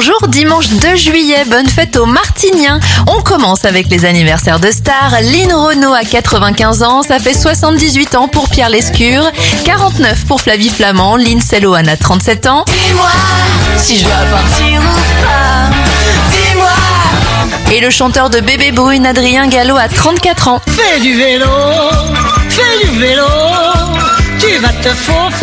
Bonjour, dimanche 2 juillet, bonne fête aux Martiniens. On commence avec les anniversaires de stars. Lynn Renault a 95 ans, ça fait 78 ans pour Pierre Lescure, 49 pour Flavie Flamand, Lynn Sellohan a 37 ans. Dis-moi si je dois partir ou pas. Dis-moi. Et le chanteur de Bébé Brune, Adrien Gallo, a 34 ans. Fais du vélo,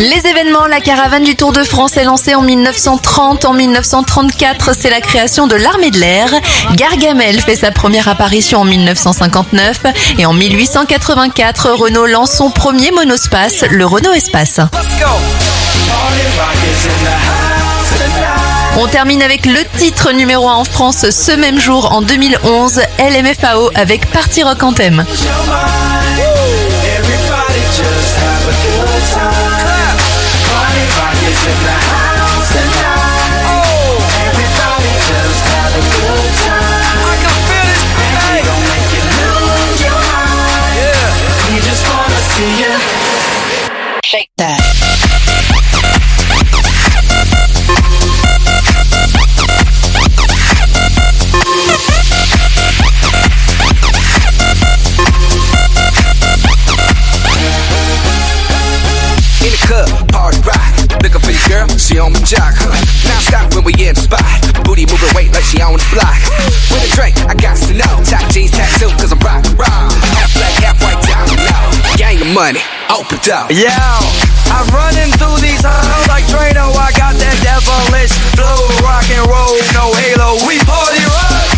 Les événements, la caravane du Tour de France est lancée en 1930. En 1934, c'est la création de l'armée de l'air. Gargamel fait sa première apparition en 1959. Et en 1884, Renault lance son premier monospace, le Renault Espace. On termine avec le titre numéro 1 en France ce même jour en 2011, LMFAO avec Party Rock Anthem. Shake that. in the club, party rock. Looking for your girl, she on my jock. Now stop when we in the spot. Booty moving weight like she on the block. With a drink, I got to know. Top jeans tattoo, cause I'm rock, rock. Half black, half white, down low. Gang of money, open up. Yo, I'm running through these halls like Drano. I got that devilish flow, rock and roll, no halo. We party rock.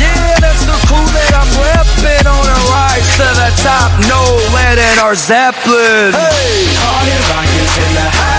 Yeah, that's the crew that I'm repping on a rise to the top. No lead in our Zeppelin. Hey. Party rock is in the house